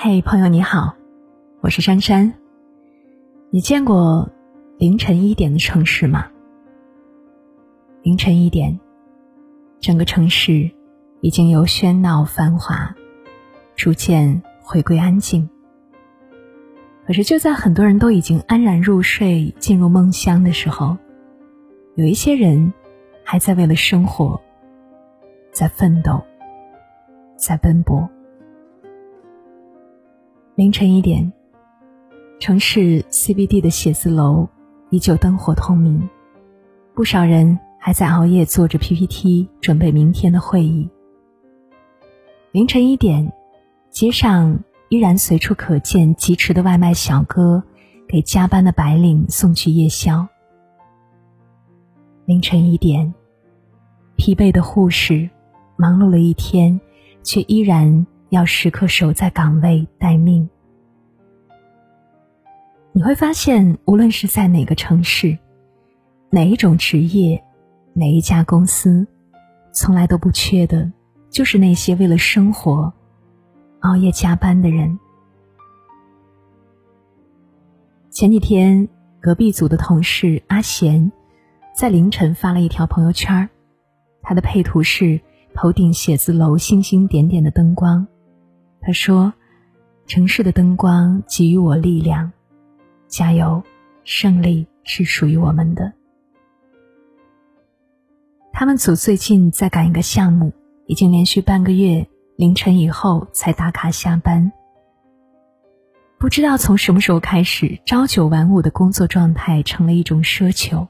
嘿，朋友你好，我是珊珊。你见过凌晨一点的城市吗？凌晨一点，整个城市已经由喧闹繁华，逐渐回归安静。可是，就在很多人都已经安然入睡、进入梦乡的时候，有一些人还在为了生活在奋斗，在奔波。凌晨一点，城市 CBD 的写字楼依旧灯火通明，不少人还在熬夜做着 PPT，准备明天的会议。凌晨一点，街上依然随处可见疾驰的外卖小哥，给加班的白领送去夜宵。凌晨一点，疲惫的护士，忙碌了一天，却依然。要时刻守在岗位待命。你会发现，无论是在哪个城市，哪一种职业，哪一家公司，从来都不缺的，就是那些为了生活熬夜加班的人。前几天，隔壁组的同事阿贤，在凌晨发了一条朋友圈他的配图是头顶写字楼星星点点的灯光。他说：“城市的灯光给予我力量，加油，胜利是属于我们的。”他们组最近在赶一个项目，已经连续半个月凌晨以后才打卡下班。不知道从什么时候开始，朝九晚五的工作状态成了一种奢求，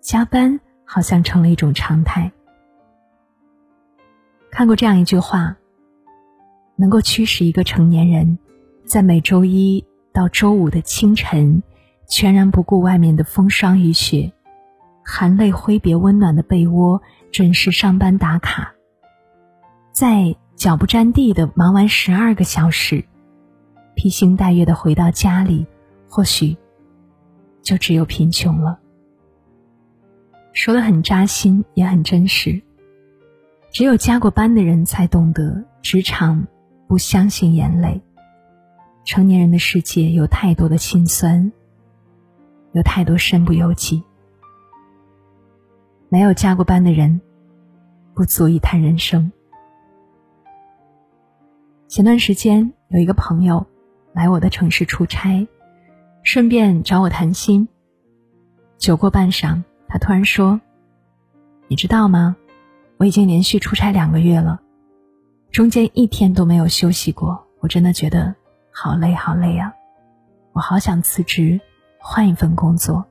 加班好像成了一种常态。看过这样一句话。能够驱使一个成年人，在每周一到周五的清晨，全然不顾外面的风霜雨雪，含泪挥别温暖的被窝，准时上班打卡，在脚不沾地的忙完十二个小时，披星戴月的回到家里，或许就只有贫穷了。说的很扎心，也很真实。只有加过班的人才懂得职场。不相信眼泪。成年人的世界有太多的心酸，有太多身不由己。没有加过班的人，不足以谈人生。前段时间有一个朋友来我的城市出差，顺便找我谈心。酒过半晌，他突然说：“你知道吗？我已经连续出差两个月了。”中间一天都没有休息过，我真的觉得好累好累啊！我好想辞职，换一份工作。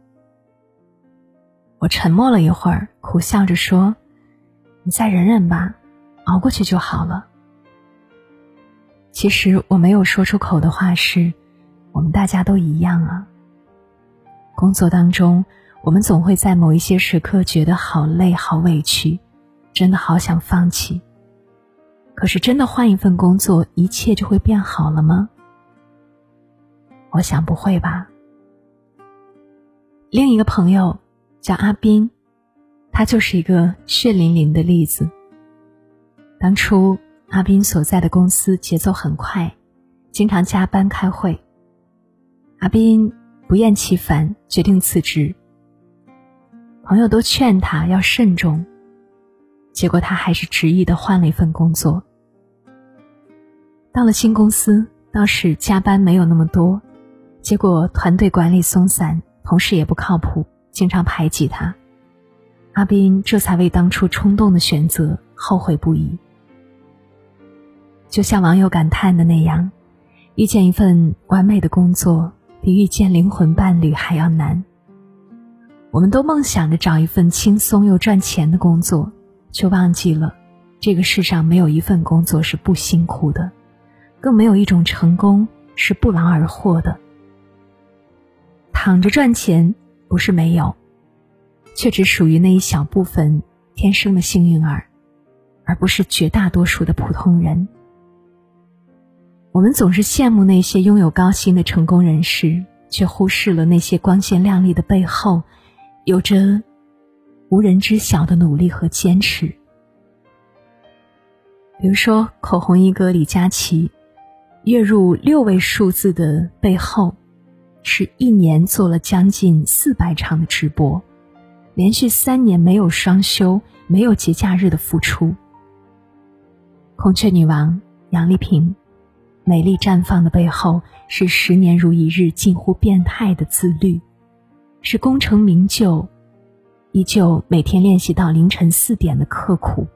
我沉默了一会儿，苦笑着说：“你再忍忍吧，熬过去就好了。”其实我没有说出口的话是：我们大家都一样啊。工作当中，我们总会在某一些时刻觉得好累、好委屈，真的好想放弃。可是，真的换一份工作，一切就会变好了吗？我想不会吧。另一个朋友叫阿斌，他就是一个血淋淋的例子。当初阿斌所在的公司节奏很快，经常加班开会。阿斌不厌其烦，决定辞职。朋友都劝他要慎重，结果他还是执意的换了一份工作。到了新公司，倒是加班没有那么多，结果团队管理松散，同事也不靠谱，经常排挤他。阿斌这才为当初冲动的选择后悔不已。就像网友感叹的那样，遇见一份完美的工作，比遇见灵魂伴侣还要难。我们都梦想着找一份轻松又赚钱的工作，却忘记了，这个世上没有一份工作是不辛苦的。更没有一种成功是不劳而获的。躺着赚钱不是没有，却只属于那一小部分天生的幸运儿，而不是绝大多数的普通人。我们总是羡慕那些拥有高薪的成功人士，却忽视了那些光鲜亮丽的背后，有着无人知晓的努力和坚持。比如说，口红一哥李佳琦。月入六位数字的背后，是一年做了将近四百场的直播，连续三年没有双休、没有节假日的付出。孔雀女王杨丽萍，美丽绽放的背后是十年如一日、近乎变态的自律，是功成名就，依旧每天练习到凌晨四点的刻苦。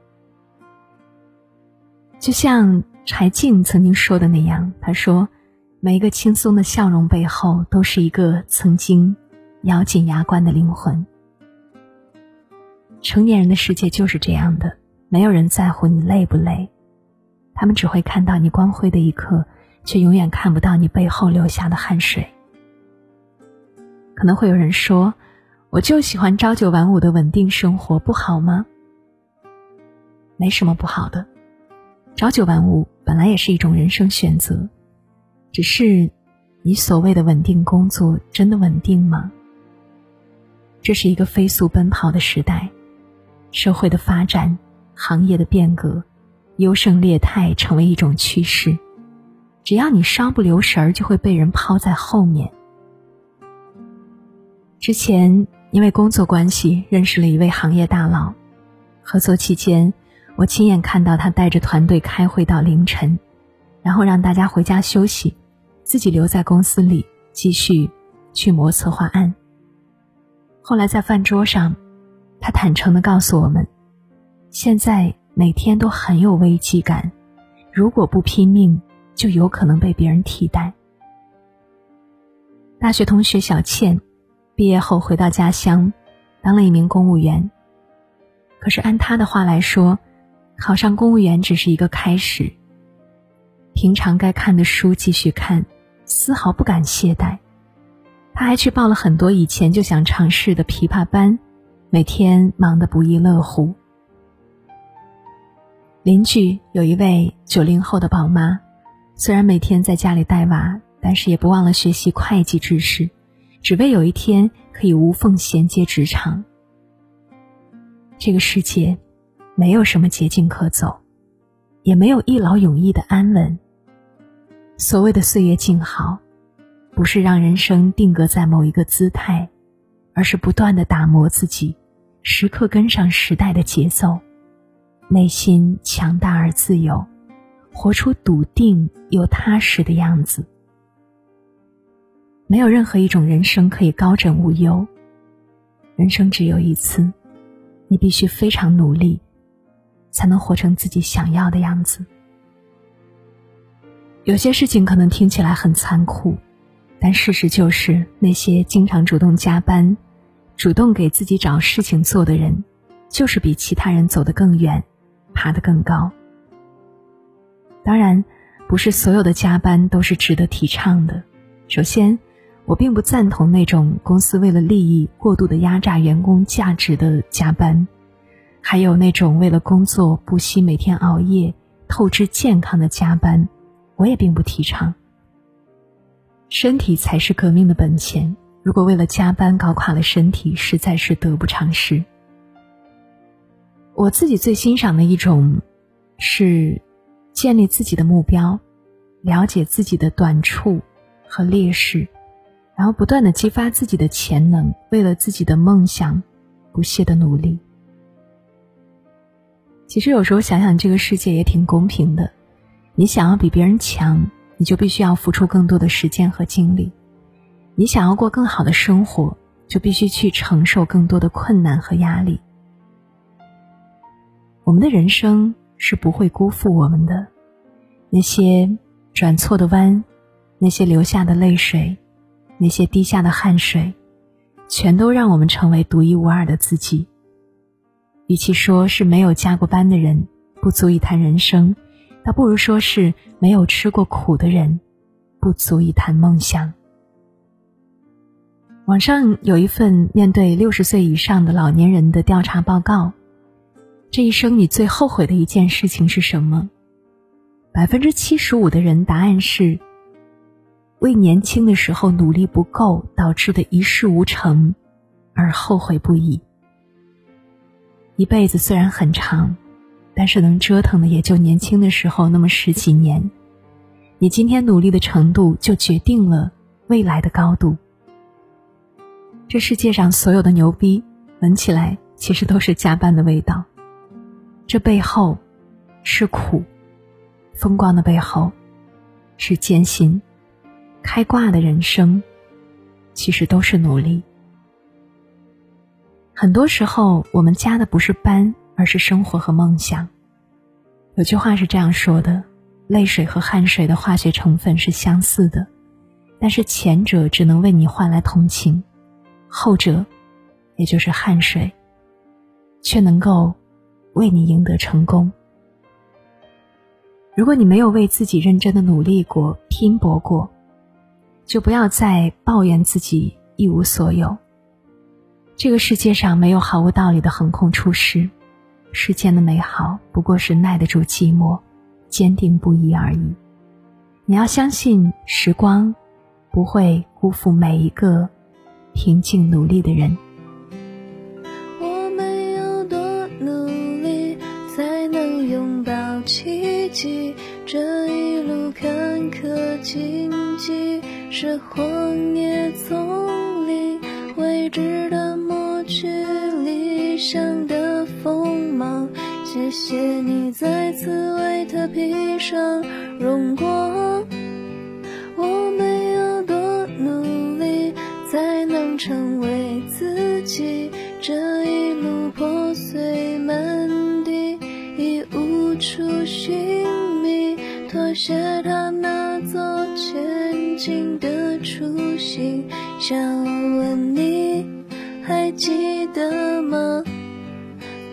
就像柴静曾经说的那样，她说：“每一个轻松的笑容背后，都是一个曾经咬紧牙关的灵魂。”成年人的世界就是这样的，没有人在乎你累不累，他们只会看到你光辉的一刻，却永远看不到你背后流下的汗水。可能会有人说：“我就喜欢朝九晚五的稳定生活，不好吗？”没什么不好的。朝九晚五本来也是一种人生选择，只是，你所谓的稳定工作真的稳定吗？这是一个飞速奔跑的时代，社会的发展，行业的变革，优胜劣汰成为一种趋势，只要你稍不留神儿，就会被人抛在后面。之前因为工作关系认识了一位行业大佬，合作期间。我亲眼看到他带着团队开会到凌晨，然后让大家回家休息，自己留在公司里继续去磨策划案。后来在饭桌上，他坦诚的告诉我们，现在每天都很有危机感，如果不拼命，就有可能被别人替代。大学同学小倩，毕业后回到家乡，当了一名公务员。可是按他的话来说，考上公务员只是一个开始。平常该看的书继续看，丝毫不敢懈怠。他还去报了很多以前就想尝试的琵琶班，每天忙得不亦乐乎。邻居有一位九零后的宝妈，虽然每天在家里带娃，但是也不忘了学习会计知识，只为有一天可以无缝衔接职场。这个世界。没有什么捷径可走，也没有一劳永逸的安稳。所谓的岁月静好，不是让人生定格在某一个姿态，而是不断的打磨自己，时刻跟上时代的节奏，内心强大而自由，活出笃定又踏实的样子。没有任何一种人生可以高枕无忧，人生只有一次，你必须非常努力。才能活成自己想要的样子。有些事情可能听起来很残酷，但事实就是那些经常主动加班、主动给自己找事情做的人，就是比其他人走得更远，爬得更高。当然，不是所有的加班都是值得提倡的。首先，我并不赞同那种公司为了利益过度的压榨员工价值的加班。还有那种为了工作不惜每天熬夜、透支健康的加班，我也并不提倡。身体才是革命的本钱，如果为了加班搞垮了身体，实在是得不偿失。我自己最欣赏的一种，是建立自己的目标，了解自己的短处和劣势，然后不断的激发自己的潜能，为了自己的梦想，不懈的努力。其实有时候想想，这个世界也挺公平的。你想要比别人强，你就必须要付出更多的时间和精力；你想要过更好的生活，就必须去承受更多的困难和压力。我们的人生是不会辜负我们的，那些转错的弯，那些流下的泪水，那些滴下的汗水，全都让我们成为独一无二的自己。与其说是没有加过班的人不足以谈人生，倒不如说是没有吃过苦的人不足以谈梦想。网上有一份面对六十岁以上的老年人的调查报告，这一生你最后悔的一件事情是什么？百分之七十五的人答案是为年轻的时候努力不够导致的一事无成而后悔不已。一辈子虽然很长，但是能折腾的也就年轻的时候那么十几年。你今天努力的程度就决定了未来的高度。这世界上所有的牛逼，闻起来其实都是加班的味道。这背后是苦，风光的背后是艰辛。开挂的人生，其实都是努力。很多时候，我们加的不是班，而是生活和梦想。有句话是这样说的：泪水和汗水的化学成分是相似的，但是前者只能为你换来同情，后者，也就是汗水，却能够为你赢得成功。如果你没有为自己认真的努力过、拼搏过，就不要再抱怨自己一无所有。这个世界上没有毫无道理的横空出世，世间的美好不过是耐得住寂寞，坚定不移而已。你要相信时光不会辜负每一个平静努力的人。谢谢你再次为他披上荣光。我们有多努力，才能成为自己？这一路破碎满地，已无处寻觅，妥协他那座前进的初心。想问你。还记得吗？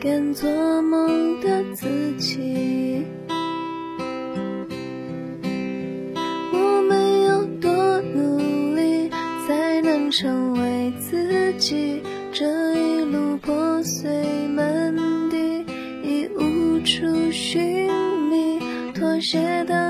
敢做梦的自己。我们要多努力，才能成为自己？这一路破碎满地，已无处寻觅，妥协的。